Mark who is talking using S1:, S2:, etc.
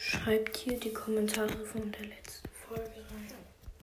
S1: Schreibt hier die Kommentare von der letzten Folge rein.